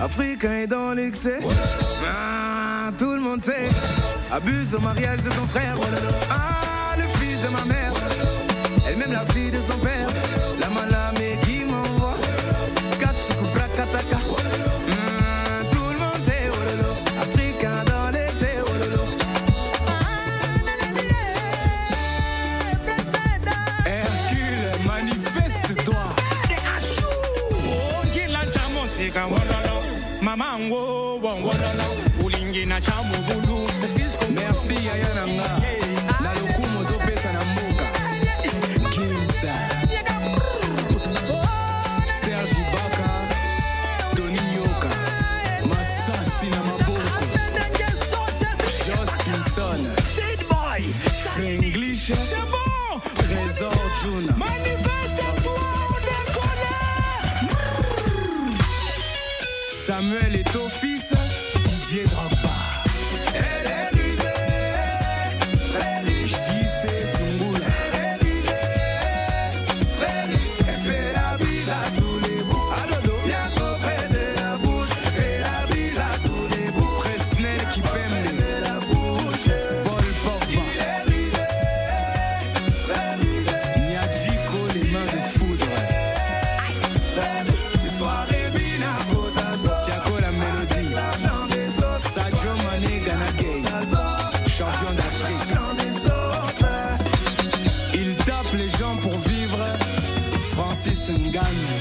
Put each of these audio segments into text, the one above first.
Africain est dans l'excès. Ah, tout le monde sait. Abuse au mariage de ton frère. Ah, le fils de ma mère. Elle-même la fille de son père. Merci Yaya and guns.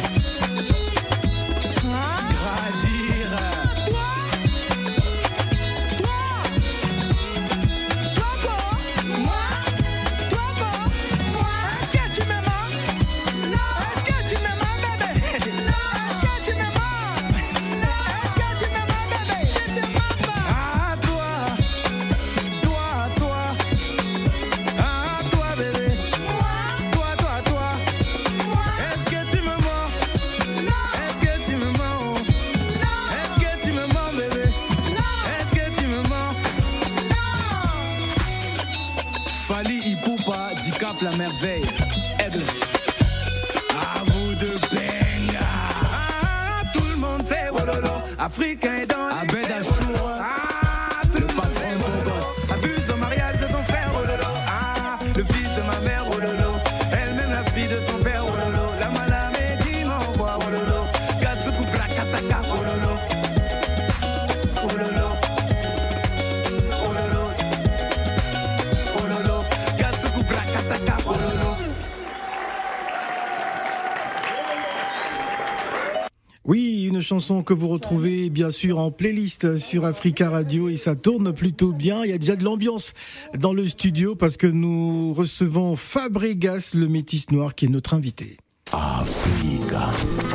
Chanson que vous retrouvez bien sûr en playlist sur Africa Radio et ça tourne plutôt bien. Il y a déjà de l'ambiance dans le studio parce que nous recevons Fabregas, le métis noir, qui est notre invité.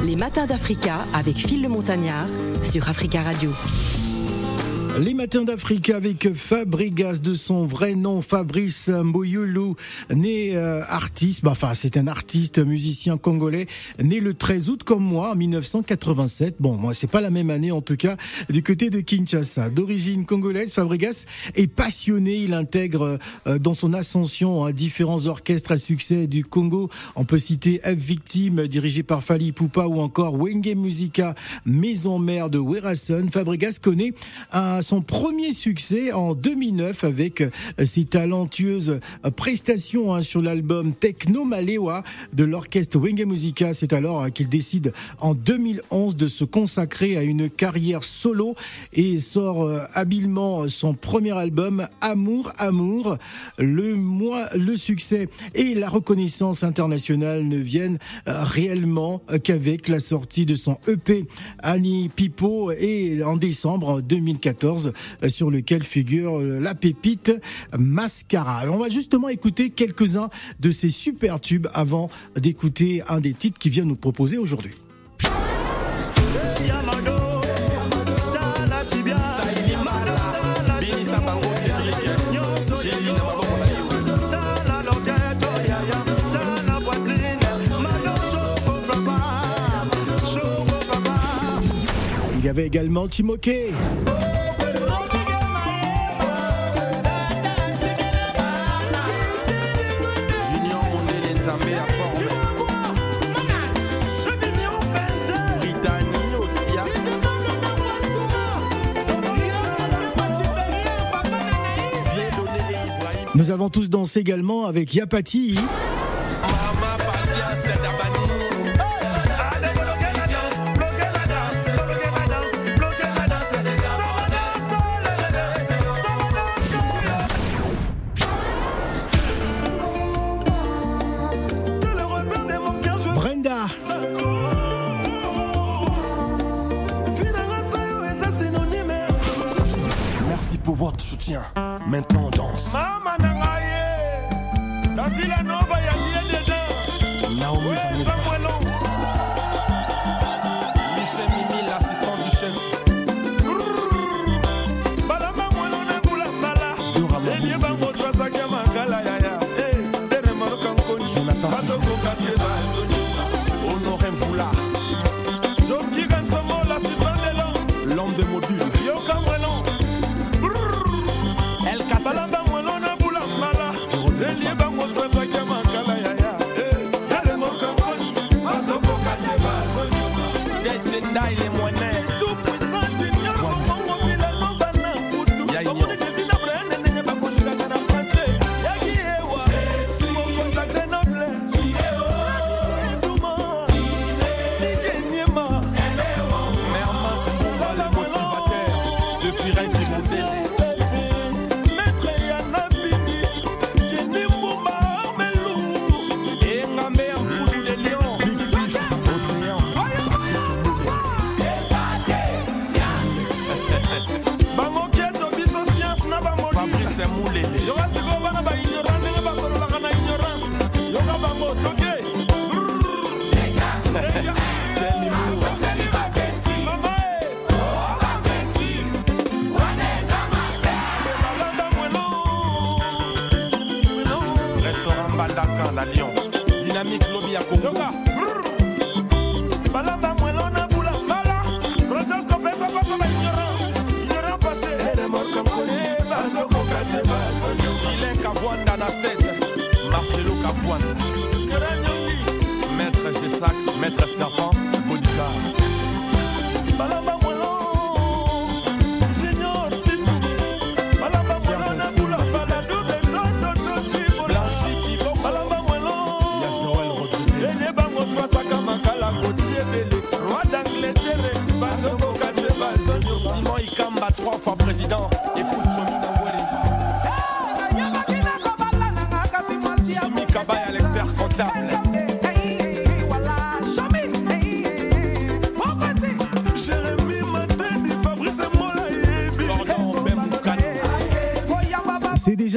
Les matins d'Africa avec Phil le Montagnard sur Africa Radio. Les matins d'Afrique avec Fabregas de son vrai nom, Fabrice Mboyoulou, né euh, artiste, bah, enfin c'est un artiste, musicien congolais, né le 13 août comme moi, en 1987. Bon, moi c'est pas la même année en tout cas, du côté de Kinshasa. D'origine congolaise, Fabregas est passionné, il intègre euh, dans son ascension hein, différents orchestres à succès du Congo. On peut citer F Victime, dirigé par Fali Poupa, ou encore Wenge Musica, maison mère de Werason. Fabregas connaît un son premier succès en 2009 avec euh, ses talentueuses euh, prestations hein, sur l'album Techno Malewa de l'orchestre Wenge Musica. C'est alors euh, qu'il décide en 2011 de se consacrer à une carrière solo et sort euh, habilement son premier album Amour Amour. Le mois, le succès et la reconnaissance internationale ne viennent réellement qu'avec la sortie de son EP Annie Pipo et en décembre 2014 euh, sur lequel figure euh, la pépite Mascara. On va justement écouter quelques-uns de ces super tubes avant d'écouter un des titres qui vient nous proposer aujourd'hui. Il y avait également Timoké. Nous avons tous dansé également avec Yapati. Maintenant on danse.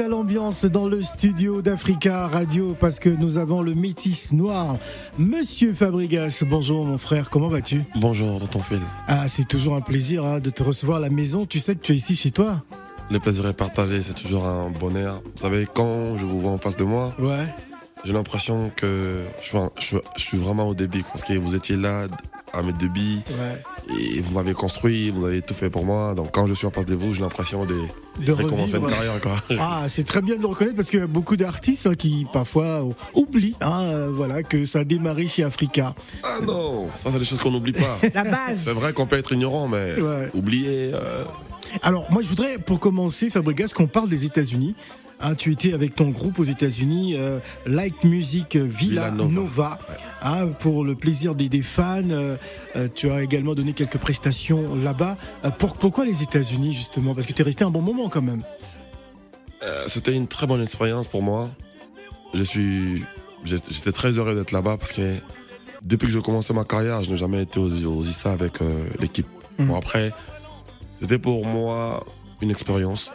Déjà l'ambiance dans le studio d'Africa Radio parce que nous avons le métis noir. Monsieur Fabregas, bonjour mon frère, comment vas-tu? Bonjour, tonton Phil. Ah, c'est toujours un plaisir hein, de te recevoir à la maison. Tu sais que tu es ici chez toi? Le plaisir est partagé, c'est toujours un bonheur. Vous savez, quand je vous vois en face de moi, Ouais. j'ai l'impression que je suis, je, suis- je suis vraiment au début parce que vous étiez là à mes débits Ouais. et vous m'avez construit, vous avez tout fait pour moi. Donc quand je suis en face de vous, j'ai l'impression de, De recommencer une carrière. Quoi. Ah, c'est très bien de le reconnaître parce qu'il y a beaucoup d'artistes hein, qui parfois euh, oublient hein, euh, voilà, que ça a démarré chez Africa. Ah non, ça c'est des choses qu'on n'oublie pas. La base. C'est vrai qu'on peut être ignorant, mais Ouais. oublier. euh, Alors, moi, je voudrais, pour commencer, Fabregas, qu'on parle des États-Unis. Hein, tu étais avec ton groupe aux États-Unis, euh, Light Music Villa, Villa Nova. Nova, hein, pour le plaisir des, des fans. euh, euh, tu as également donné quelques prestations là-bas. Pour- pourquoi les États-Unis, justement? Parce que tu es resté un bon moment quand même. C'était une très bonne expérience pour moi. Je suis, j'étais très heureux d'être là-bas parce que depuis que j'ai commencé ma carrière, je n'ai jamais été aux, aux ISA avec l'équipe. Mhm. Bon après, c'était pour moi une expérience.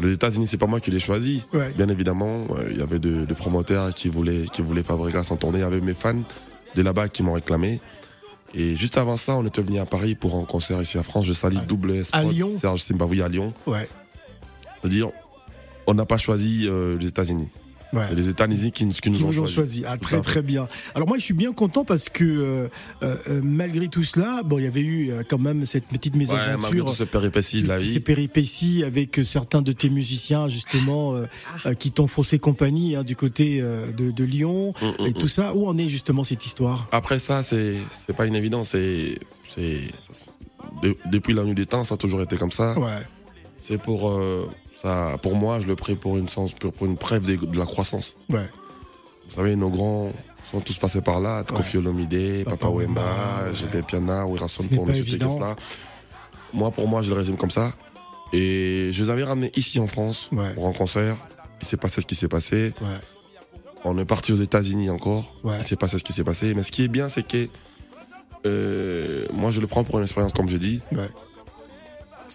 Les États-Unis, c'est pas moi qui l'ai choisi. Ouais. Bien évidemment, euh, il y avait de, de promoteurs qui voulaient, qui voulaient Fabregas en tournée. Il y avait mes fans de là-bas qui m'ont réclamé. Et juste avant ça, on était venu à Paris pour un concert ici à France. Je salue double S À Lyon Serge Simbaoui à Lyon. Ouais. C'est-à-dire, on n'a pas choisi euh, les États-Unis. Ouais. C'est les États-Unis qui, qui nous Qui ont vous ont choisi. choisi. Ah, très très bien. Alors moi je suis bien content parce que euh, euh, euh, malgré tout cela, bon il y avait eu quand même cette petite Ouais, malgré mésaventure. toutes ces péripéties de la vie. ces péripéties avec certains de tes musiciens justement euh, euh, qui t'ont faussé compagnie hein, du côté euh, de, de Lyon Mm, mm, et mm. tout ça. Où en est justement cette histoire? Après ça, c'est c'est pas une évidence. C'est c'est de- depuis la nuit des temps, ça a toujours été comme ça. Ouais. C'est pour euh, ça, pour moi, je le prie pour une, sens, pour pour une preuve de, de la croissance. Ouais. Vous savez, nos grands sont tous passés par là. Kofi Olomide, Papa Papa Wemba, Piana, Wirason pour ne citer que cela. Moi, pour moi, je le résume comme ça. Et je les avais ramenés ici en France Ouais. pour un concert. Il s'est passé ce qui s'est passé. On est parti aux États-Unis encore. Il s'est passé ce qui s'est passé. Mais ce qui est bien, c'est que euh, moi, je le prends pour une expérience, comme je dis.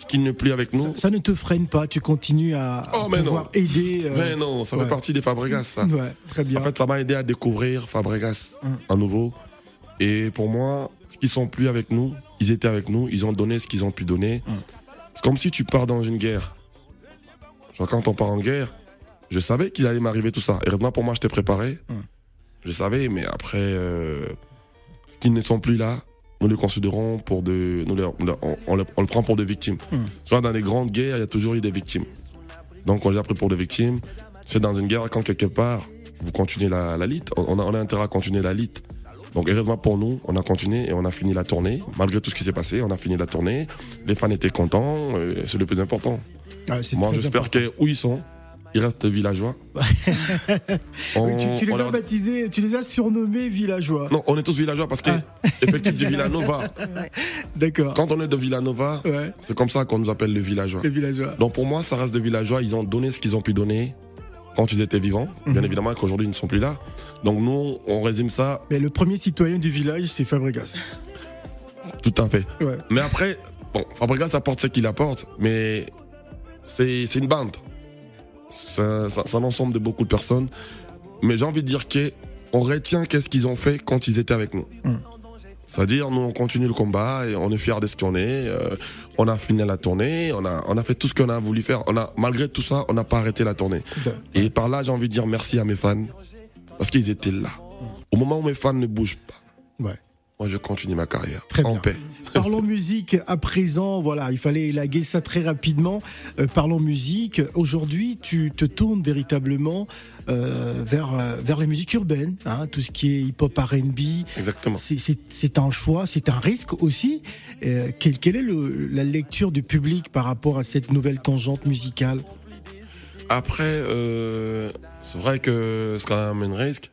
Ce qui n'est plus avec nous. Ça, ça ne te freine pas, tu continues à, Oh, mais pouvoir non. aider. euh, Mais non, ça ouais. fait partie des Fabregas, ça. Ouais, très bien. En fait, ça m'a aidé à découvrir Fabregas Hum. à nouveau. Et pour moi, ce qu'ils sont plus avec nous, ils étaient avec nous, ils ont donné ce qu'ils ont pu donner. Hum. C'est comme si tu pars dans une guerre. Genre, quand on part en guerre, je savais qu'il allait m'arriver tout ça. Heureusement pour moi, j'étais préparé. Hum. Je savais, mais après, euh, ce qui ne sont plus là, nous les considérons pour de, nous les- on, on- on le, on le prend pour des victimes. Hum. Soit dans les grandes guerres, il y a toujours eu des victimes. Donc on les a pris pour des victimes. C'est dans une guerre quand quelque part vous continuez la, la lutte, on a, on a intérêt à continuer la lutte. Donc heureusement pour nous, on a continué et on a fini la tournée. Malgré tout ce qui s'est passé, on a fini la tournée. Les fans étaient contents, euh, c'est le plus important. Ah, Moi j'espère que où ils sont, ils restent villageois. On- tu, tu les on as baptisés, tu les as surnommés villageois. Non, on est tous villageois parce que Ah. effectif de Villanova. D'accord. Quand on est de Villanova, Ouais, c'est comme ça qu'on nous appelle le villageois. les villageois. Donc pour moi, ça reste de villageois. Ils ont donné ce qu'ils ont pu donner quand ils étaient vivants. Bien Mhm. évidemment qu'aujourd'hui, ils ne sont plus là. Donc nous, on résume ça Mais le premier citoyen du village, c'est Fabregas. tout à fait. Ouais. Mais après, bon, Fabregas apporte ce qu'il apporte, mais c'est une bande. C'est un, ensemble de beaucoup de personnes. Mais j'ai envie de dire que on retient qu'est-ce qu'ils ont fait quand ils étaient avec nous. Mhm. C'est-à-dire, nous, on continue le combat et on est fiers de ce qu'on est. euh, on a fini la tournée, on a, on a fait tout ce qu'on a voulu faire. On a, malgré tout ça, on n'a pas arrêté la tournée. Et par là, j'ai envie de dire merci à mes fans. Parce qu'ils étaient là. Au moment où mes fans ne bougent pas, Ouais. Moi, je continue ma carrière. Très en bien. paix. Parlons musique à présent. Voilà, il fallait élaguer ça très rapidement. Euh, parlons musique. Aujourd'hui, tu te tournes véritablement euh, vers euh, vers les musiques urbaines, hein, tout ce qui est hip-hop, R&B. Exactement. C'est- un choix, c'est un risque aussi. Euh, quelle, quelle est le- la lecture du public par rapport à cette nouvelle tangente musicale? Après, c'est vrai que c'est quand même un risque.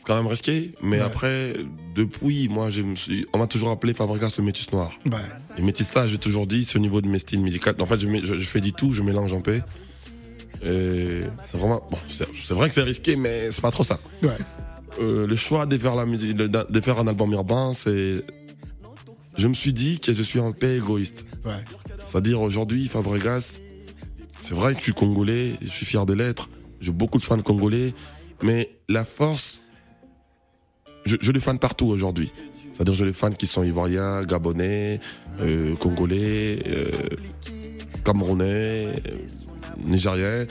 C'est quand même risqué. Mais Ouais. après, depuis, moi, je me suis, on m'a toujours appelé Fabregas le métis noir. Ouais. Et métissage, j'ai toujours dit, c'est au niveau de mes styles musicaux. En fait, je, mets- je, je fais du tout, je mélange en paix. C'est vraiment, bon, c'est vrai que c'est risqué, mais c'est pas trop ça. Ouais. Euh, le choix de faire la musique, de, de faire un album urbain, c'est, je me suis dit que je suis un peu égoïste. Ouais. C'est-à-dire aujourd'hui, Fabregas, c'est vrai que je suis congolais, je suis fier de l'être, j'ai beaucoup de fans congolais, mais la force, je, je les fans partout aujourd'hui. C'est-à-dire je les fans qui sont ivoiriens, gabonais, euh, congolais, euh, camerounais, euh, nigériens.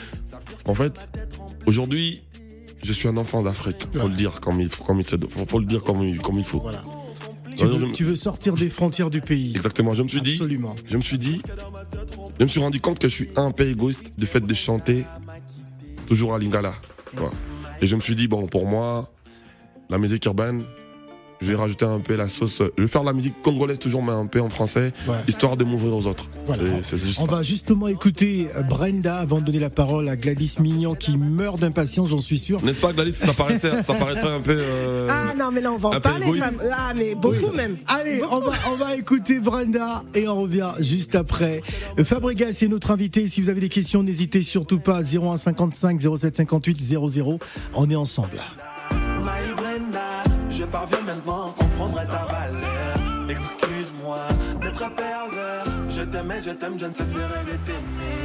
En fait, aujourd'hui, je suis un enfant d'Afrique. Faut le dire comme il faut, comme il faut, faut le dire comme il, comme il faut. Voilà. Tu veux, je me- tu veux sortir des frontières du pays. Exactement. Je me suis dit, Absolument. je me suis dit, je me suis rendu compte que je suis un peu égoïste du fait de chanter toujours à Lingala. Et je me suis dit, bon, pour moi, la musique urbaine, je vais rajouter un peu la sauce. Je vais faire la musique congolaise toujours, mais un peu en français, Ouais. histoire de m'ouvrir aux autres. Voilà. Juste On ça. va justement écouter euh, Brenda avant de donner la parole à Gladys Mignon qui meurt d'impatience, j'en suis sûr. N'est-ce pas, Gladys? Ça paraîtrait, ça paraîtrait un peu. euh, Ah non, mais là, on va en parler. femme. Ah, mais beaucoup même. Allez, on va, on va écouter Brenda et on revient juste après. Euh, Fabregas est notre invité. Si vous avez des questions, n'hésitez surtout pas. 0155 0758 00. On est ensemble. My parviens maintenant à comprendre ta valeur. Excuse-moi d'être pervers. Je t'aimais, je t'aime, je ne cesserai de t'aimer.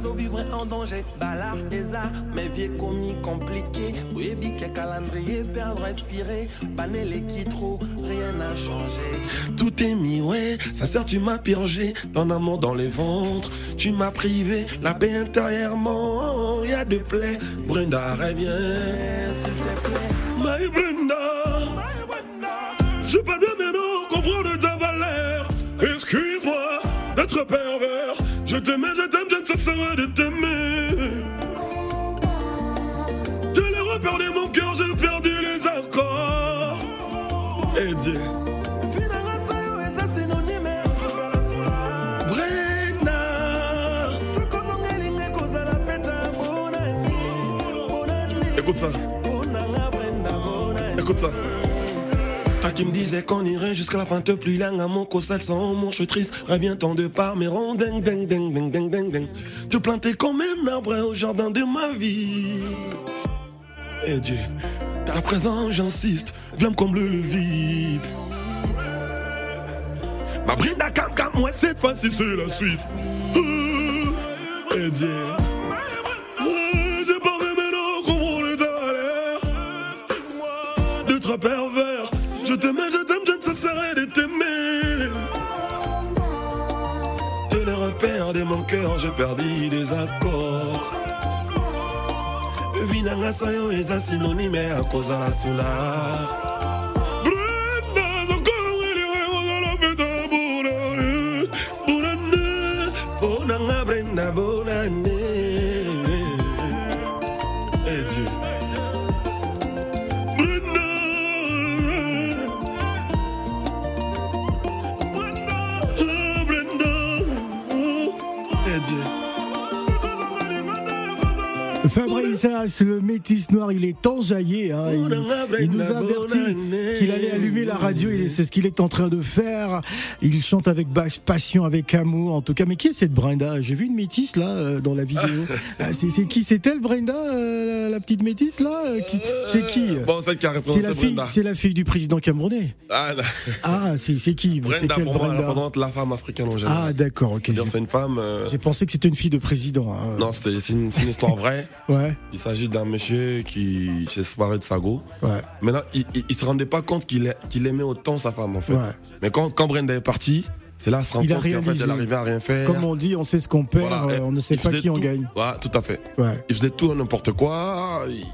Nazovivre en danger. Bala eza mes vie ekomi compliqué oyebi ke calendrier perdre respirer baneleki trop rien n'a changé. Tout est mis ouais ça sert tu m'as purgé. Ton amour dans les ventres tu m'as privé. La paix intérieurement y a de plaies Brenda reviens s'il te plaît. My Brenda my Brenda. Je peux bien comprendre ta valeur. Excuse-moi d'être pervers. Je t'aimais, je t'aime, cesserai de t'aimer. Je l'ai reperdu mon cœur, j'ai perdu les accords. Et Dieu. Écoute ça. Écoute ça. Qui me disais qu'on irait jusqu'à la fin, te plus langue à mon cosal sans mon je suis triste. Reviens tant de par mes ronds, ding, ding, ding, ding, ding, ding, ding. Te planter comme un arbre au jardin de ma vie. Et Dieu, à présent j'insiste, viens me combler le vide. Ma brinda cam cam, moi cette fois-ci c'est la suite. Et Dieu. Ah, J'ai pas vu maintenant comprendre ta valeur. D'être pervers. Je t'aimais, je t'aime, je ne cesserai de t'aimer. De les repères de mon cœur, j'ai perdu des accords. Vinanga sayo eza synonyme à cause de la soulard. Le métis noir, il est enjaillé. Hein. Il, il nous a averti qu'il allait allumer la radio et c'est ce qu'il est en train de faire. Il chante avec passion, avec amour, en tout cas. Mais qui est cette Brenda? J'ai vu une métisse là euh, dans la vidéo. Ah, c'est qui? C'est elle Brenda, euh, la, petite métisse là Euh, qui- C'est qui? Bon, C'est la fille, Brenda. c'est la fille du président camerounais. Ah. Ah, c'est qui? C'est Brenda, quelle Brenda? représente la femme africaine en général. Ah, d'accord, ok. C'est une femme. J'ai pensé que c'était une fille de président. hein. Non, c'est une, c'est une histoire vraie. Ouais, Il s'agit d'un monsieur qui s'est séparé de sa go. ouais. Maintenant, il, il, il se rendait pas compte qu'il a- qu'il aimait autant sa femme, en fait. Ouais. Mais quand, quand Brenda est partie, c'est là se rend Il compte qu'en fait, réalisé. elle arrivait à rien faire. Comme on dit, on sait ce qu'on perd, Voilà. on ne sait pas qui on tout. gagne. Ouais, tout à fait. Ouais. Il faisait tout n'importe quoi. il-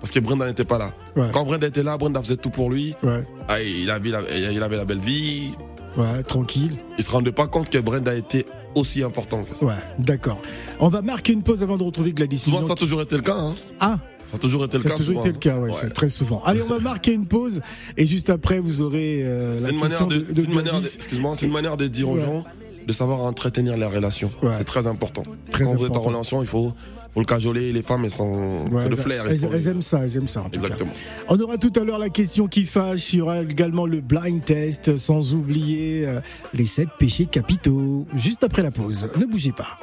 Parce que Brenda n'était pas là. Ouais. Quand Brenda était là, Brenda faisait tout pour lui. Ouais, Ah, il, avait la, il avait la belle vie. ouais, tranquille. Il se rendait pas compte que Brenda était aussi important que ça. Ouais, d'accord. On va marquer une pause avant de retrouver Gladys Souvent, ça a toujours été le cas. Hein. Ah, Ça a toujours été le ça a cas. toujours souvent. été le cas, ouais, Ouais. c'est très souvent. Allez, on va marquer une pause et juste après, vous aurez euh, la une question de, de, de c'est une manière de- Gladys. excuse-moi, c'est une manière de dire aux gens de savoir entretenir les relations. Ouais. C'est très important. Très Quand vous êtes en important. relation, il faut, faut le cajoler. Les femmes, elles sont, Ouais, c'est le elles- flair. elles, aiment ça, elles aiment ça. En tout cas. Exactement. On aura tout à l'heure la question qui fâche. Il y aura également le blind test, sans oublier euh, les sept péchés capitaux. Juste après la pause. Ne bougez pas.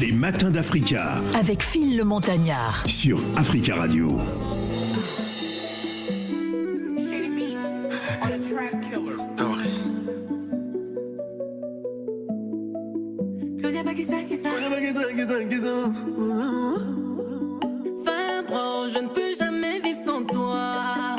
Les matins d'Africa Avec Phil le Montagnard. sur Africa Radio. Fabro, je ne peux jamais vivre sans toi.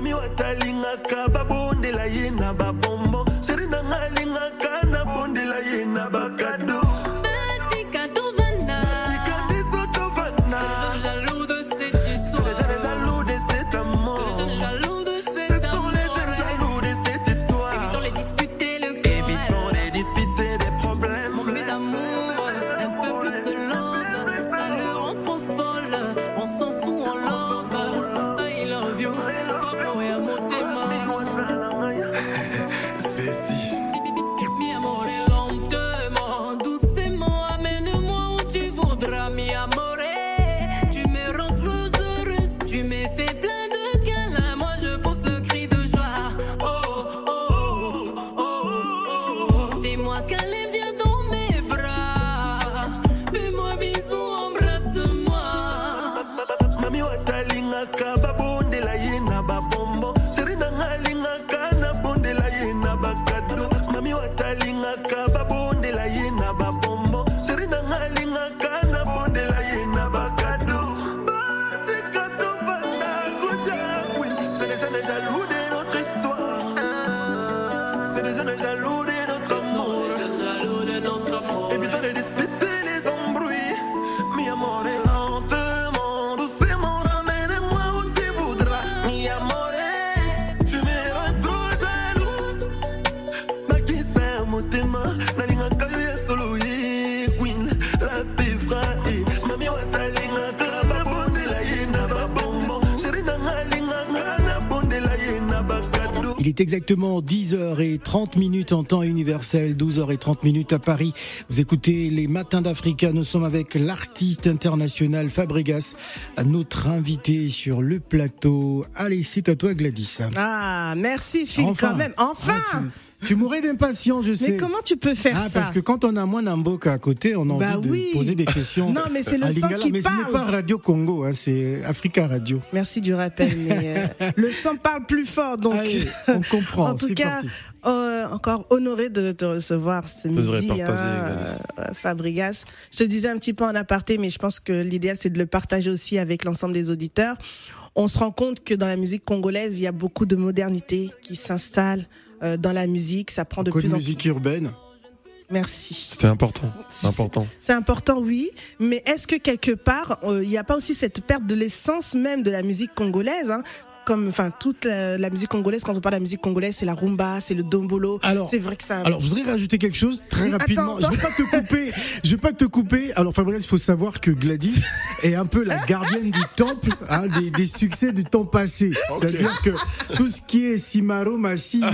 bami wato alingaka babondela ye na babombo seri nanga alingaka nabondela ye na ba est exactement 10h30 minutes en temps universel, 12h30 minutes à Paris. Vous écoutez les Matins d'Africa. Nous sommes avec l'artiste international Fabregas, notre invité sur le plateau. Allez, c'est à toi Gladys. Ah, merci Phil Enfin. quand même. Enfin tu, mourrais d'impatience, je sais. Mais comment tu peux faire Ah, ça parce que quand on a moins d'Amboka à côté, on a Bah envie de poser des questions. Non, mais c'est le sang qui Mais ce n'est parle. pas Radio Congo, hein, c'est Africa Radio. Merci du rappel, mais euh, le sang parle plus fort, donc Allez, on comprend. en tout cas, euh, encore honoré de te recevoir ce est midi, hein, euh, Fabregas. Je te disais un petit peu en aparté, mais je pense que l'idéal c'est de le partager aussi avec l'ensemble des auditeurs. On se rend compte que dans la musique congolaise, il y a beaucoup de modernité qui s'installe euh, dans la musique. Ça prend de Beaucoup plus de en musique urbaine. Merci. C'était important. C'est important. C'est important, oui, mais est-ce que quelque part, euh, il n'y a pas aussi cette perte de l'essence même de la musique congolaise hein comme enfin toute la, la musique congolaise quand on parle de la musique congolaise c'est la rumba c'est le dombolo Alors, c'est vrai que ça Alors, je voudrais rajouter quelque chose très rapidement. attends, Je vais pas te couper. Je vais pas te couper. Alors, Fabrice, il faut savoir que Gladys est un peu la gardienne du temple, hein, des, des succès du temps passé. C'est-à-dire que tout ce qui est Simaro, Massia,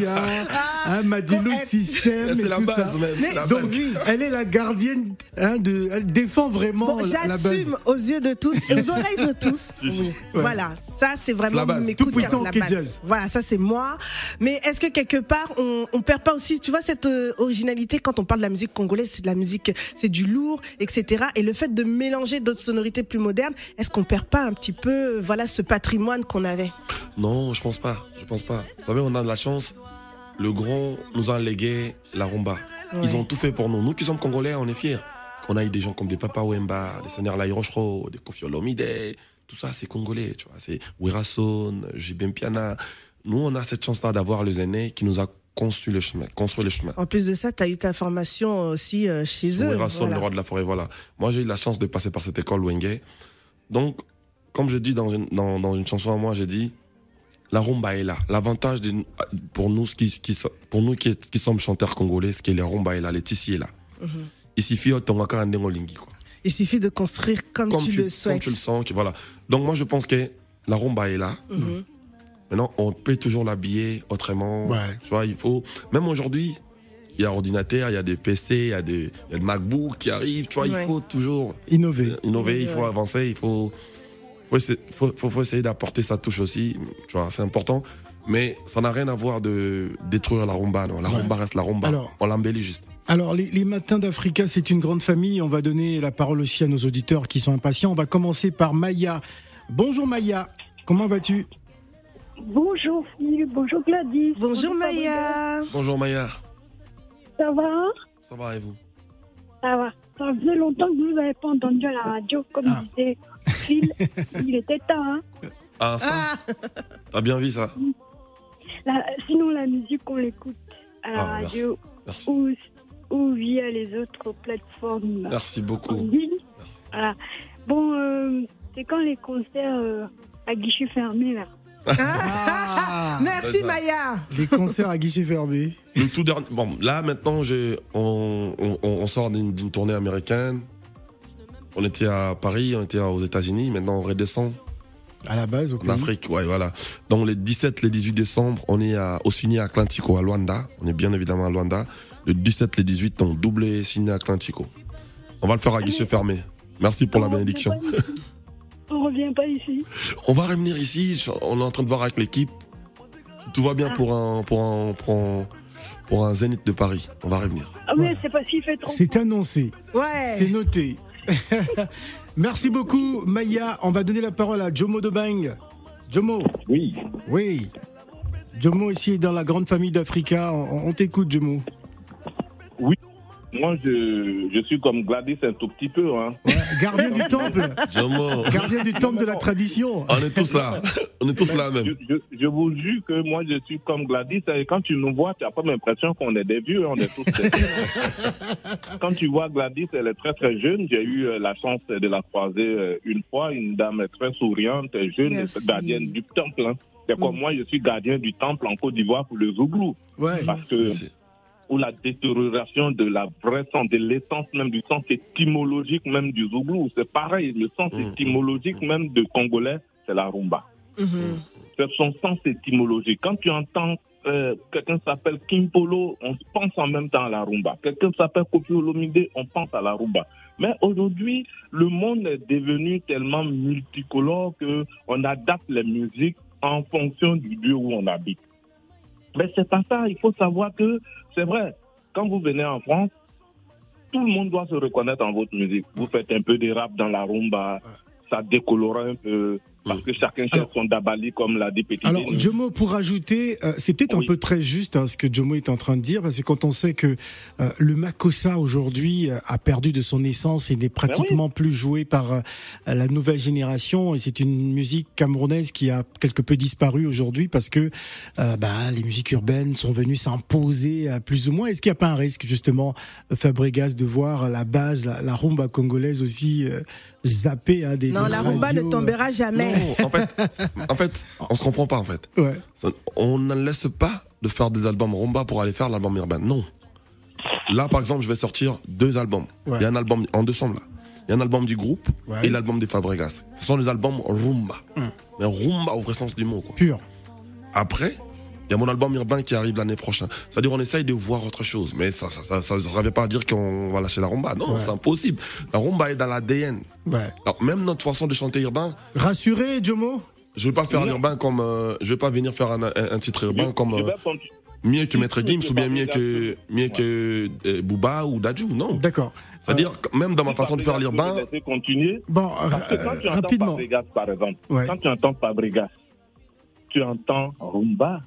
hein, Madilu elle- System C'est et tout base ça. même. c'est Donc, elle est la gardienne hein, de. Elle défend vraiment Bon, la, la base. j'assume aux yeux de tous et aux oreilles de tous. Voilà, ça c'est vraiment mes Tout puissant jazz. Voilà, ça c'est moi. Mais est-ce que quelque part on, on perd pas aussi, tu vois, cette euh, originalité quand on parle de la musique congolaise, c'est de la musique, c'est du lourd, etc. Et le fait de mélanger d'autres sonorités plus modernes, est-ce qu'on perd pas un petit peu, euh, voilà, ce patrimoine qu'on avait? Non, je pense pas. Je pense pas. Vous savez, on a de la chance. Le grand nous a légué la rumba. Ils ont tout fait pour nous. Nous qui sommes congolais, on est fiers. On a eu des gens comme des Papa Wemba, des Seigneurs Laïrochro, des Kofi Olomide. Tout ça, c'est congolais, tu vois. C'est Wirason, Jibem Piana. Nous, on a cette chance-là d'avoir les aînés qui nous a construit le chemin, construit le chemin. En plus de ça, tu as eu ta formation aussi euh, chez eux. Wirason, voilà. le roi de la forêt, voilà. Moi, j'ai eu la chance de passer par cette école Wenge. Donc, comme je dis dans une, dans, dans une chanson à moi, j'ai dit, la rumba est là. L'avantage pour nous qui, qui, pour nous qui, qui sommes chanteurs congolais, c'est que la rumba est là, les tissus est là. Mhm. Il suffit de quoi. Il suffit de construire comme, tu, le comme souhaites. tu le sens, voilà. Donc moi, je pense que la rumba est là. Mhm. Maintenant, on peut toujours l'habiller autrement. Ouais. Tu vois, il faut. Même aujourd'hui, il y a ordinateur, il y a des PC, il y a des, il y a des MacBook qui arrivent. Tu vois, Ouais. il faut toujours Innover. innover, il faut Ouais. avancer, il faut, faut, essayer, faut, faut- faut essayer d'apporter sa touche aussi. Tu vois, c'est important. Mais ça n'a rien à voir de détruire la rumba. Non, la Ouais. rumba reste la rumba. Alors- on l'embellit juste. Alors, les, les matins d'Africa, c'est une grande famille. On va donner la parole aussi à nos auditeurs qui sont impatients. On va commencer par Maya. Bonjour Maya, comment vas-tu? Bonjour Phil, bonjour Gladys. Bonjour. Maya. Bonjour Maya. Ça va Ça va et vous? Ça va. Ça faisait longtemps que vous n'avez pas entendu à la radio, comme Ah. disait Phil. Il était temps. Hein? Ah, ça Ah, T'as bien vu ça La- sinon, la musique, on l'écoute à la Ah, merci. radio Merci. ou, ou via les autres plateformes Merci beaucoup. Merci. Voilà. Bon, euh, c'est quand les concerts euh, à guichet fermé, là Ah, Merci C'est ça. Maya. Les concerts à guichet fermé. Le tout dernier. Bon, là maintenant, on, on, on sort d'une d'une tournée américaine. On était à Paris, on était aux États-Unis. Maintenant, on redescend À la base, au en. Afrique. Ouais, voilà. Donc, les 17, les 18 décembre, on est à, au signé Atlantico à Luanda. On est bien évidemment à Luanda. Le 17, les 18, on doublé signé Atlantico. On va le faire à guichet fermé. Merci pour la On bénédiction. pas. On revient pas ici. On va revenir ici. On est en train de voir avec l'équipe. Si Tout va bien pour un, pour un, pour un, pour un Zénith de Paris. On va revenir. Ah ouais, c'est parce qu'il fait trop. C'est annoncé, c'est Ouais. noté. Merci beaucoup Maya. On va donner la parole à Jomo de Bang. Jomo. Oui. Oui. Jomo ici est dans la grande famille d'Africa. On, on t'écoute Jomo. Moi, je, je suis comme Gladys un tout petit peu. Hein. Gardien du temple. Jomo. Gardien du temple de la tradition. On est tous là. On est tous là Je, même. je, je vous jure que moi, je suis comme Gladys. Et quand tu nous vois, tu n'as pas l'impression qu'on est des vieux. On est tous des vieux. Quand tu vois Gladys, elle est très très jeune. J'ai eu euh, la chance de la croiser euh, une fois. Une dame très souriante, jeune, Merci. gardienne du temple. hein. C'est comme moi, je suis gardien du temple en Côte d'Ivoire pour le Zouglou. Ouais. Parce que Pour la détérioration de la vraie sens, de l'essence même du sens étymologique même du Zouglou. C'est pareil, le sens Mm. étymologique même de Congolais, c'est la rumba. C'est son sens étymologique. Quand tu entends euh, quelqu'un s'appelle Kim Polo, on pense en même temps à la rumba. Quelqu'un s'appelle Kofi Olomide, on pense à la rumba. Mais aujourd'hui, le monde est devenu tellement multicolore que on adapte les musiques en fonction du lieu où on habite. Mais c'est pas ça. Il faut savoir que c'est vrai. Quand vous venez en France, tout le monde doit se reconnaître en votre musique. Vous faites un peu de rap dans la rumba, ça décolore un peu. Parce que chacun cherche son dabali, comme l'a dit Petit. Alors, Denis. Jomo, pour ajouter, euh, c'est peut-être un peu très juste hein, ce que Jomo est en train de dire, parce que quand on sait que euh, le Makossa aujourd'hui euh, a perdu de son essence et n'est pratiquement plus joué par euh, la nouvelle génération, et c'est une musique camerounaise qui a quelque peu disparu aujourd'hui parce que euh, bah, les musiques urbaines sont venues s'imposer à plus ou moins. Est-ce qu'il n'y a pas un risque justement, Fabregas, de voir la base, la, la rumba congolaise aussi euh, zapper hein, des Non, des la rumba ne tombera jamais. En fait, en fait, on se comprend pas en fait. Ouais. Ça- On ne laisse pas de faire des albums rumba pour aller faire l'album urbain. Non. Là, par exemple, je vais sortir deux albums. Ouais. Il y a un album en décembre là. Il y a un album du groupe Ouais. et l'album des Fabregas. Ce sont les albums rumba. Hum. Mais rumba au vrai sens du mot. Quoi. Pur. Après, il y a mon album urbain qui arrive l'année prochaine. C'est-à-dire, on essaye de voir autre chose. Mais ça, ça, ça, ça, ça veut pas dire qu'on va lâcher la rumba. Non, Ouais. c'est impossible. La rumba est dans l'ADN. Ouais. Alors, même notre façon de chanter urbain, Rassuré, Jomo? Je vais pas faire l'urbain comme, euh, je vais pas venir faire un, un, un titre urbain comme Je euh, mieux que Maître Gims ou bien mieux que mieux que euh, Booba ou Dadju. Non. D'accord. C'est-à-dire que même dans ma façon de faire l'urbain, je vais laisser continuer. Bon, Parce que ra- quand tu euh, entends rapidement. Fabregas, par exemple, Ouais. quand tu entends Fabregas, tu entends rumba.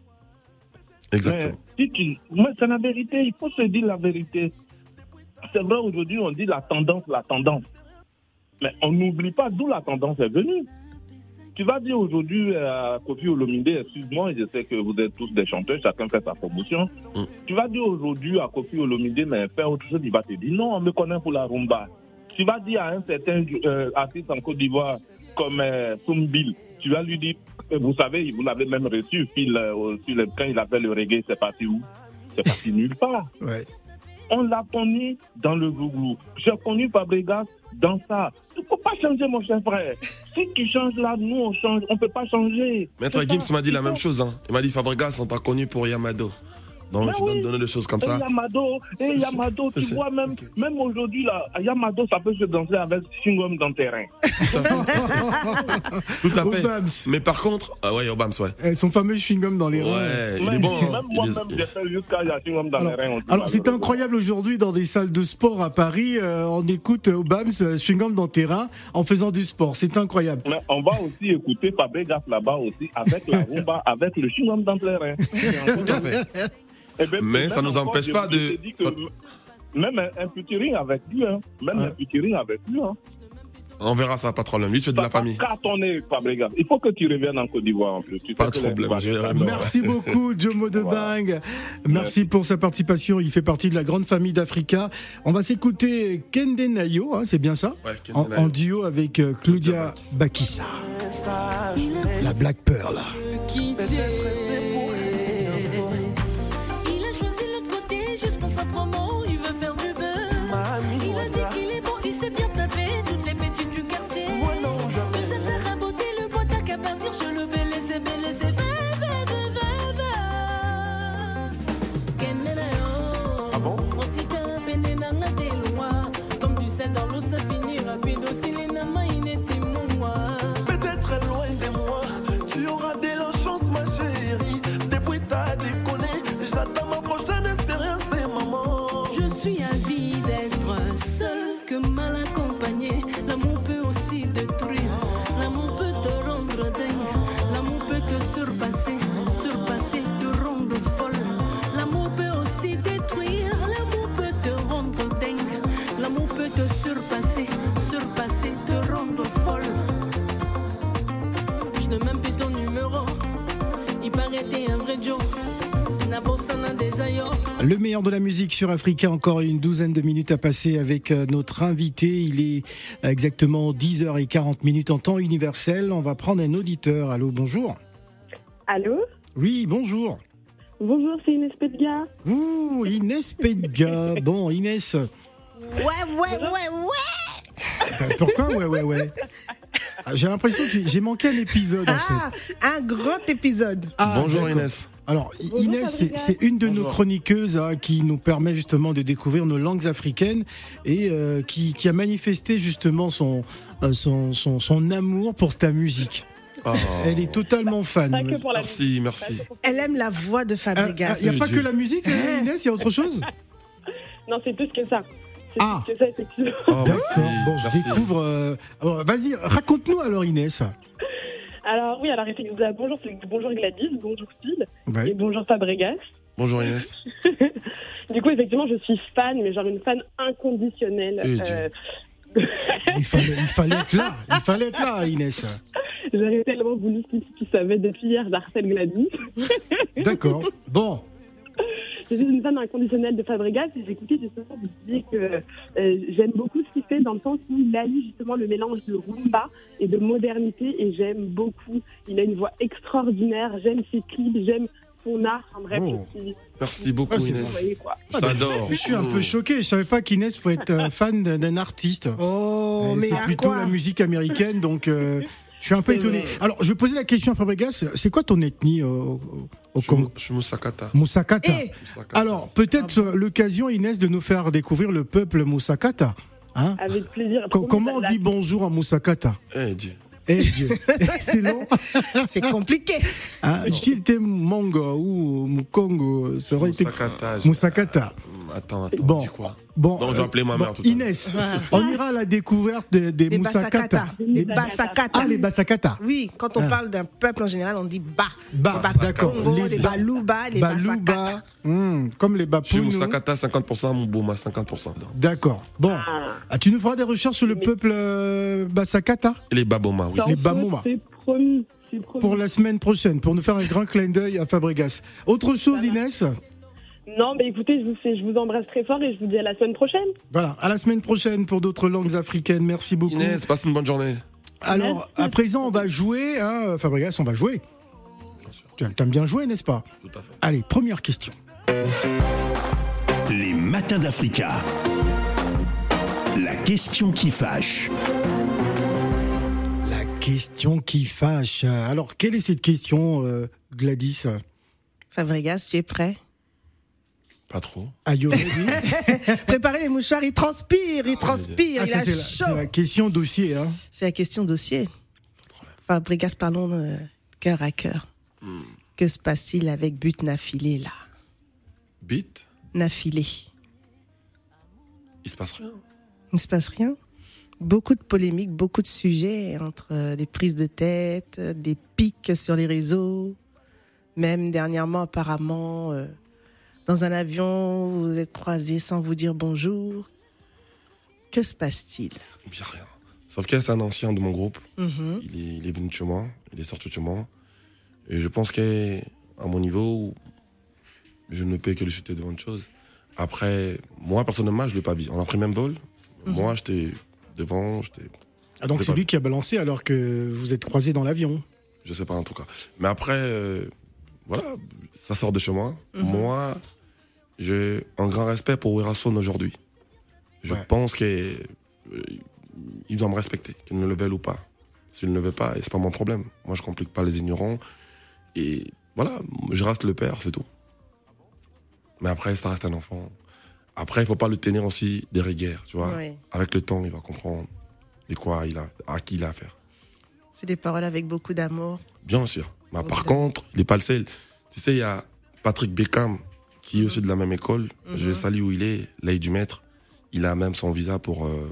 Exactement. Mais, si tu... mais c'est la vérité, il faut se dire la vérité. C'est vrai, aujourd'hui, on dit la tendance, la tendance. Mais on n'oublie pas d'où la tendance est venue. Tu vas dire aujourd'hui à Kofi Olomide, excuse-moi, je sais que vous êtes tous des chanteurs, chacun fait sa promotion. Mm. Tu vas dire aujourd'hui à Kofi Olomide, mais faire autre chose, il va te dire non, on me connaît pour la rumba. Tu vas dire à un certain euh, artiste en Côte d'Ivoire comme euh, Soumbil, tu vas lui dire, euh, vous savez, vous l'avez même reçu, Phil, euh, au- sur le- quand il appelle le reggae, c'est parti où? C'est parti nulle part. Ouais. On l'a connu dans le Zouglou. J'ai connu Fabregas dans ça. Tu peux pas changer, mon cher frère. Si tu changes là, nous, on change. On peut pas changer. Maître Gims m'a dit la même chose. Hein. Il m'a dit Fabregas sont pas connus pour Yamado. Donc Mais tu dois oui. me donner des choses comme Et ça. Yamado, et Yamado, tu c'est- vois, même, même aujourd'hui, là, Yamado, ça peut se danser avec Chingom dans le terrain. Tout à fait. Obams. Mais par contre, ah ouais, Obams, ouais. Euh, Son fameux chewing-gum dans les reins. Ouais, il est Même, bon. hein. même Il moi-même, est- j'ai fait jusqu'à Chingom dans Alors, le terrain. on dit alors c'est incroyable aujourd'hui dans des salles de sport à Paris, euh, on écoute euh, Obams euh, chewing-gum dans terrain en faisant du sport. C'est incroyable. Mais on va aussi écouter Fabregas là-bas aussi, avec la rumba, avec le chewing-gum dans le terrain. Tout à fait. Eh ben, Mais ça nous encore, empêche pas de- Même un, un featuring avec lui, hein. même un featuring avec lui. Hein. On verra ça, pas de problème. Lui, tu fais de la famille. Cartonné, Fabregas. Il faut que tu reviennes en Côte d'Ivoire en plus. Tu Pas de problème, je Ivoiriens, verrai. Merci beaucoup, Jomo de Bang. Merci pour sa participation. Il fait partie de la grande famille d'Africa. On va s'écouter Kende Nayo, hein, c'est bien ça Ouais, en duo avec euh, Claudia Bakissa. La Black Pearl. Maman. Je la musique sur Africa, encore une douzaine de minutes à passer avec euh, notre invité. Il est exactement 10h40 minutes en temps universel. On va prendre un auditeur. Allô, bonjour. Allô Oui, bonjour. Bonjour, c'est Inès Pedga. Ouh, Inès Pedga. Bon, Inès. Ouais, ouais, ouais, ouais. Ben, pourquoi Ouais, ouais, ouais? Ah, J'ai l'impression que j'ai- manqué un épisode en fait. Ah, un grand épisode. Ah, Bonjour. Inès. Alors, Bonjour, Inès, c'est- une de nos chroniqueuses hein, qui nous permet justement de découvrir nos langues africaines et euh, qui, qui a manifesté justement son, euh, son, son, son amour pour ta musique. Oh. Elle est totalement fan. Pas que pour la Merci, merci. Elle aime la voix de Il Fabregas. n'y a pas Dieu. que la musique, euh, Inès, il y a autre chose? Non, c'est plus que ça. C'est Ah. plus que ça, effectivement. Oh, D'accord. Bon, je découvre. euh, Vas-y, raconte-nous alors, Inès. Alors, oui, alors, effectivement, bonjour, c'est- bonjour Gladys, bonjour Phil, Ouais. et bonjour Fabregas. Bonjour Inès. Du coup, effectivement, je suis fan, mais genre une fan inconditionnelle. Euh, Il fallait, il fallait être là. Il fallait être là, Inès. J'aurais tellement voulu qu'ils qu'ils savaient depuis hier, j'harcèle Gladys. D'accord. Bon. Je suis une fan inconditionnelle de Fabregas et j'ai écouté justement vous disiez que euh, j'aime beaucoup ce qu'il fait dans le sens où il allie justement le mélange de rumba et de modernité et j'aime beaucoup. Il a une voix extraordinaire, j'aime ses clips, j'aime son art. En bref, Oh. Merci beaucoup Ah, Inès. voyez quoi. Je suis un peu Mm. choqué. Je savais pas qu'Inès pouvait être euh, fan d'un artiste. Oh, Euh, mais c'est plutôt quoi la musique américaine, donc euh, je suis un peu Euh, étonné. Alors, je vais poser la question à Fabregas. C'est quoi ton ethnie au, au- au Je suis Congo Je suis Moussakata. Moussakata. Eh, Moussakata. Alors, peut-être euh, l'occasion, Inès, de nous faire découvrir le peuple Moussakata. Hein Avec plaisir. Co- comment on dit bonjour à Moussakata Eh Dieu. Eh Dieu, c'est long. c'est compliqué. Hein, si c'était Mongo ou Mukongo, ça aurait été Moussakata. je- Moussakata. Attends, attends. Bon. Dis quoi Bon, Non, je vais euh, appeler ma bon, mère tout à l'heure. Inès, on ira à la découverte des, des Les Moussakata. Basakata. Les Basakata. Ah, les Basakata. Oui, quand on Ah. parle d'un peuple en général, on dit Ba. Bah, Les d'accord. Congo, Les les, Ba- Balouba, les Basakata. Balouba, hum, comme les Je suis Bapounou. Moussakata 50%, Moubouma 50%. D'accord. Bon, Ah. Ah, tu nous feras des recherches sur le Mais- peuple euh, Basakata les Baboma, oui. Les. C'est promis. pour la semaine prochaine, pour nous faire un grand clin d'œil à Fabregas. Autre chose, Inès? Non, mais écoutez, je vous, fais- je vous embrasse très fort et je vous dis à la semaine prochaine. Voilà, à la semaine prochaine pour d'autres langues africaines. Merci beaucoup. Inès, passe une bonne journée. Alors, Merci. à présent, on va jouer. Hein, Fabregas, on va jouer. Bien sûr, Tu aimes bien jouer, n'est-ce pas? Tout à fait. Allez, première question. Les matins d'Africa. La question qui fâche. La question qui fâche. Alors, quelle est cette question, euh, Gladys? Fabregas, tu es prêt? Pas trop. Are you ready Préparez les mouchoirs, il transpire, il transpire, Ah, il a c'est la, c'est chaud. la question dossier. Hein. C'est la question dossier. Fabregas, parlons euh, cœur à cœur. Que se passe-t-il avec But Nafilé, là? Beat, Nafilé. il se passe rien. Il ne se passe rien Beaucoup de polémiques, beaucoup de sujets entre euh, des prises de tête, euh, des pics sur les réseaux. Même dernièrement, apparemment, euh, dans un avion, vous vous êtes croisés sans vous dire bonjour. Que se passe-t-il? Il n'y a rien. Sauf que c'est un ancien de mon groupe. Mhm. Il est, il est venu de chez moi. Il est sorti de chez moi. Et je pense qu'à mon niveau, je ne peux que le chuter devant une chose. Après, moi, personnellement, je ne l'ai pas vu. On a pris le même vol. Moi, j'étais devant, j'étais. Ah, donc, Je c'est sais lui qui a balancé alors que vous êtes croisés dans l'avion. Je sais pas en tout cas. Mais après, euh, voilà, ça sort de chez moi. Moi, j'ai un grand respect pour Werason aujourd'hui. Je Ouais. pense qu'il doit me respecter, qu'il ne le veuille ou pas. S'il ne le veut pas, c'est pas mon problème. Moi, je complique pas les ignorants. Et voilà, je reste le père, c'est tout. Mais après, ça reste un enfant. Après, il faut pas le tenir aussi des rigueurs, tu vois. Oui. Avec le temps, il va comprendre de quoi il a, à qui il a affaire. C'est des paroles avec beaucoup d'amour. Bien sûr. Mais par contre, il n'est pas le seul. Tu sais, il y a Patrick Beckham, qui est aussi de la même école. Je salue où il est, l'œil du maître. Il a même son visa pour, euh,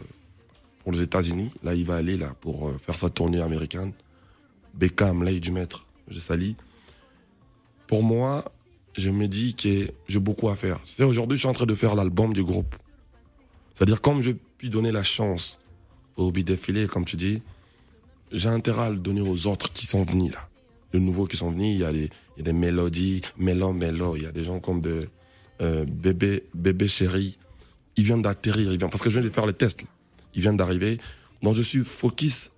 pour les États-Unis. Là, il va aller là pour euh, faire sa tournée américaine. Beckham, l'œil du maître. Je salue. Pour moi, je me dis que j'ai beaucoup à faire. Tu sais, aujourd'hui, je suis en train de faire l'album du groupe. C'est-à-dire, comme je puis donner la chance au beat défilé, comme tu dis, j'ai intérêt à le donner aux autres qui sont venus là. Les nouveaux qui sont venus, il y a des, il y a des mélodies, mélo, mélo, il y a des gens comme de euh, bébé, bébé chéri. Ils viennent d'atterrir, ils viennent, parce que je viens de faire les tests. Là. Ils viennent d'arriver. Donc je suis focus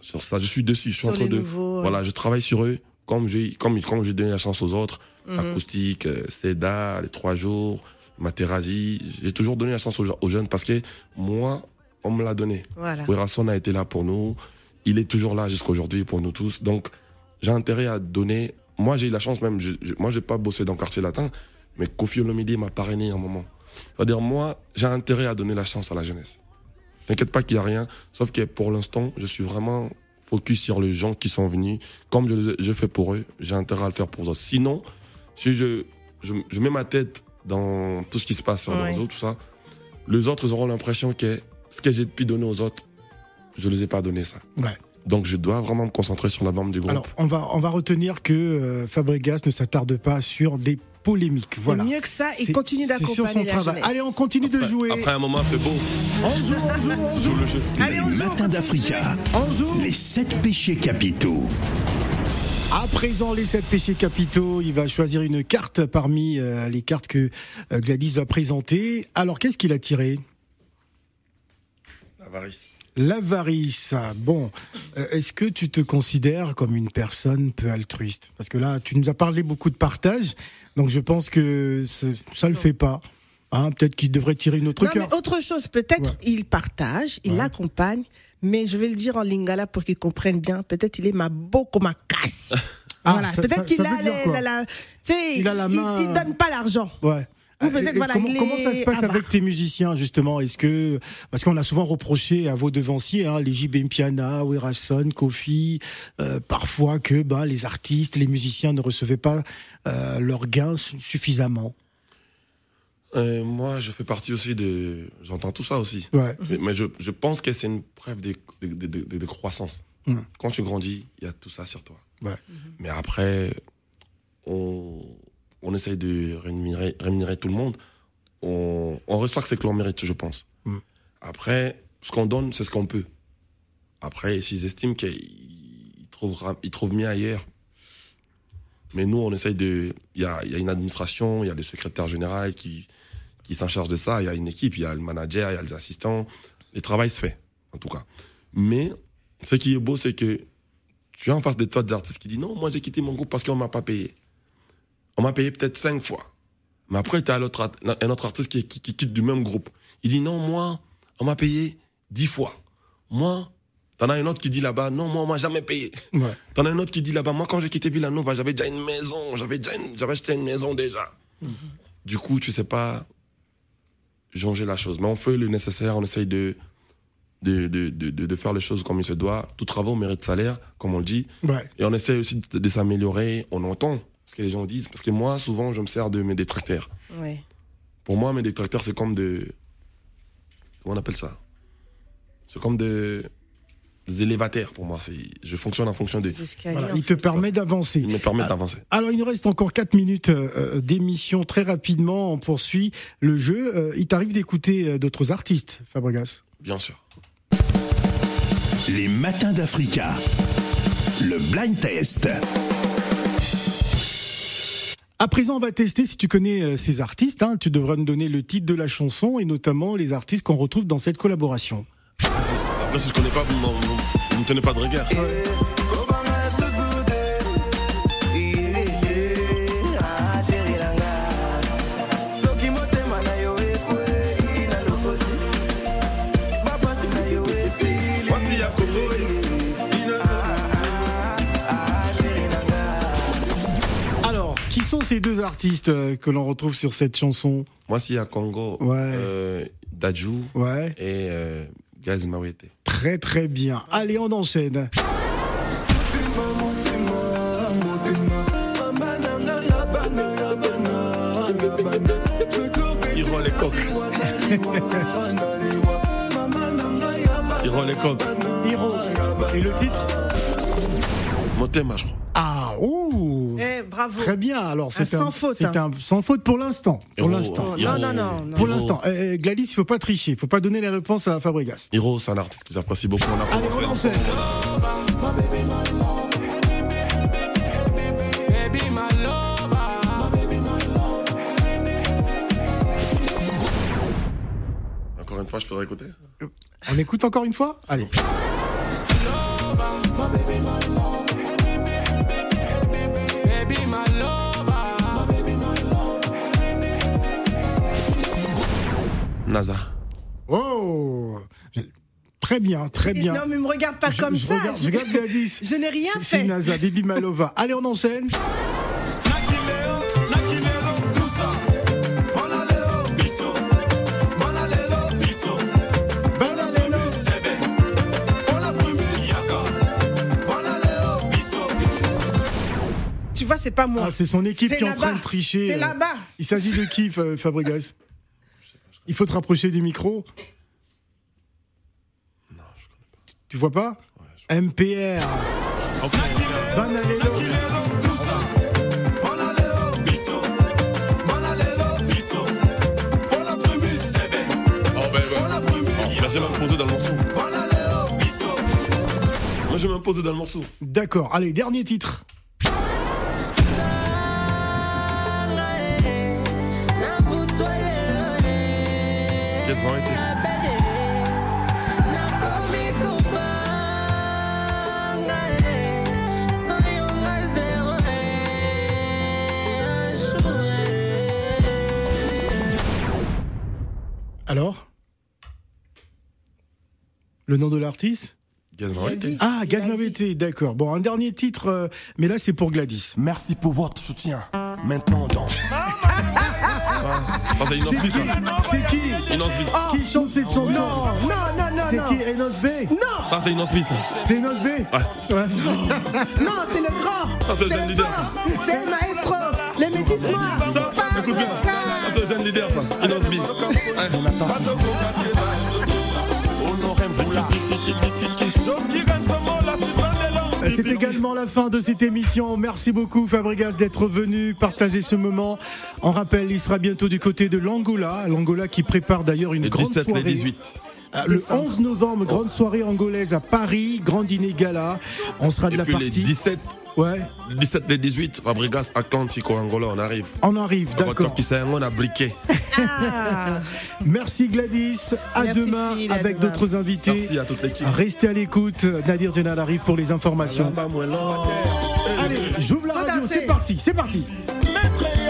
sur ça, je suis dessus, je suis Sur en train les de. nouveaux, ouais. Voilà, je travaille sur eux comme j'ai comme, comme j'ai donné la chance aux autres. Mhm. Acoustique, euh, Seda, les trois jours, Materazzi. J'ai toujours donné la chance aux, aux jeunes parce que moi, on me l'a donné. Voilà. A été là pour nous. il est toujours là jusqu'à aujourd'hui pour nous tous. Donc, j'ai intérêt à donner. Moi, j'ai eu la chance même. je- je- moi, j'ai pas bossé dans le quartier latin, mais Kofi Olomide m'a parrainé un moment. C'est-à-dire, moi, j'ai intérêt à donner la chance à la jeunesse. T'inquiète pas qu'il y a rien. Sauf que pour l'instant, je suis vraiment focus sur les gens qui sont venus. Comme je, je fais pour eux, j'ai intérêt à le faire pour eux. Sinon, si je, je, je mets ma tête dans tout ce qui se passe sur les autres, tout ça, les autres auront l'impression que ce que j'ai pu donner aux autres, je ne les ai pas donné ça. Ouais. Donc je dois vraiment me concentrer sur l'album du groupe. Alors, on va, on va retenir que euh, Fabregas ne s'attarde pas sur des polémiques. Voilà. mieux que ça, il C'est- continue sur son d'accompagner la travail. jeunesse. Allez, on continue de jouer. Après un moment, c'est beau. On joue, on joue, on le jeu. Allez, on joue, de d'Africa. On joue. Les sept péchés capitaux. À présent, les sept péchés capitaux, il va choisir une carte parmi euh, les cartes que euh, Gladys va présenter. Alors, qu'est-ce qu'il a tiré? L'avarice. L'avarice. Bon, euh, est-ce que tu te considères comme une personne peu altruiste? Parce que là, tu nous as parlé beaucoup de partage, donc je pense que ça, le fait pas. Hein, Peut-être qu'il devrait tirer une autre Non, mais carte. autre chose, peut-être il partage, il accompagne, mais je vais le dire en lingala pour qu'il comprenne bien. Peut-être il est ma beaucoup ma casse. Ah, voilà. Peut-être qu'il a, la, la- tu sais, Il a la main- il, donne pas l'argent. Ouais. Ou peut-être, Et- et voilà, comment, ça se passe avec tes musiciens justement? Est-ce que parce qu'on a souvent reproché à vos devanciers, hein, les JB Piana, Werason, Kofi, euh, parfois que bah, les artistes, les musiciens ne recevaient pas euh, leurs gains su- suffisamment. Euh, moi, je fais partie aussi de. J'entends tout ça aussi. Ouais. Mais, mais je, je pense que c'est une preuve de, de, de- de- de croissance. Mm. Quand tu grandis, il y a tout ça sur toi. Ouais. Mais après, on, on essaye de rémunérer, rémunérer tout le monde. On, on reçoit que c'est que l'on mérite, je pense. Mm. Après, ce qu'on donne, c'est ce qu'on peut. Après, s'ils estiment qu'ils trouvent, ils trouvent mieux ailleurs. Mais nous, on essaye de. Il y a, il y a une administration, il y a le secrétaire général qui, qui s'en charge de ça, il y a une équipe, il y a le manager, il y a les assistants. Le travail se fait, en tout cas. Mais ce qui est beau, c'est que tu es en face de toi des artistes qui disent non, moi j'ai quitté mon groupe parce qu'on m'a pas payé. M'a payé peut-être cinq fois. Mais après, tu as un autre artiste qui, qui- qui quitte du même groupe. Il dit non, moi, on m'a payé dix fois. Moi, t'en as un autre qui dit là-bas, non, moi, on m'a jamais payé. Ouais. T'en as un autre qui dit là-bas, moi, quand j'ai quitté Villanova, j'avais déjà une maison, j'avais déjà une- j'avais acheté une maison déjà. Du coup, tu sais pas changer la chose. Mais on fait le nécessaire, on essaye de, de, de, de, de- de faire les choses comme il se doit. Tout travail mérite salaire, comme on le dit. Ouais. Et on essaie aussi de, de s'améliorer. On entend ce que les gens disent. Parce que moi, souvent, je me sers de mes détracteurs. Ouais. Pour moi, mes détracteurs, c'est comme de. Comment on appelle ça? C'est comme de. Des élévateurs pour moi. C'est- Je fonctionne en fonction des. Voilà, il te permet d'avancer. Il me permet d'avancer. Alors, il nous reste encore 4 minutes euh, euh, d'émission. Très rapidement, on poursuit le jeu. Euh, il t'arrive d'écouter d'autres artistes, Fabregas? Bien sûr. Les matins d'Africa. Le blind test. À présent, on va tester si tu connais euh, ces artistes. hein. Tu devras nous donner le titre de la chanson et notamment les artistes qu'on retrouve dans cette collaboration. Après, si je connais pas, vous me tenez pas de regard. Deux artistes euh, que l'on retrouve sur cette chanson Moi, s'il y a Congo, Ouais. euh, Dajou Ouais. et euh, Gaz Mawete. Très très bien. Allez, on enchaîne. Il rend les coques. Il rend les coques. Hiro. Et le titre? Motema, je crois. Ah, ouh bravo. Très bien. Alors, c'est sans faute, C'est hein. un sans faute pour l'instant. Pour l'instant. Hiro, Non, non, non, non. Pour l'instant. Euh, Gladys, il faut pas tricher. Il faut pas donner les réponses à Fabregas. Hiro, c'est un artiste que j'apprécie beaucoup. On a Allez, on enchaîne. Encore une fois, je ferai écouter. On écoute encore une fois? Allez. NASA. Oh Très bien, très bien. Non, mais me regarde pas Je- comme je ça. regarde- je regarde Gladys. Je n'ai rien C'est fait. Naza, Bibi Malova. Allez, on enchaîne. Tu vois, c'est pas moi. Ah, c'est son équipe C'est qui est en train de tricher. C'est euh. là-bas. Il s'agit de qui, Fa- Fabregas? Il faut te rapprocher du micro. Tu vois pas MPR. Banalelo. Oh, ben, ben. Oh, ben, je vais m'imposer dans le morceau. Moi, je vais m'imposer dans le morceau. D'accord. Allez, dernier titre. Alors? Le nom de l'artiste? Gaz Marité. Ah, Gaz Mawete, d'accord. Bon, un dernier titre, euh, mais là c'est pour Gladys. Merci pour votre soutien. Maintenant, on danse. Ah, c'est une C'est qui? C'est qui? Osbi. Qui chante cette chanson? Non, non, non, non. C'est non. qui Enos B Non, Ça, c'est une osbi, ça. C'est Enos B Ouais. Ouais. non, c'est le grand. Ça, c'est le le leader. grand. C'est le maestro. Les métis noirs. Ça, ça, écoute bien. Ça, c'est le jeune leader, ça. Une osbi. C'est également la fin de cette émission. Merci beaucoup Fabregas d'être venu partager ce moment. On rappelle, il sera bientôt du côté de l'Angola. L'Angola qui prépare d'ailleurs une Les grande 17, soirée. les 18. Euh, Le 11 novembre, grande soirée angolaise à Paris, grand dîner gala. On sera de Et la puis les partie. 17, Ouais, les 17, les 18, Fabregas, Atlantico, Angola, on arrive. on arrive, D'accord. on a briqué. Ah. Merci Gladys. À Merci, demain Phil, à avec d'autres invités. Merci à toute l'équipe. Restez à l'écoute. Nadir Djenal arrive pour les informations. Allez, j'ouvre la radio. C'est parti, c'est parti. Maître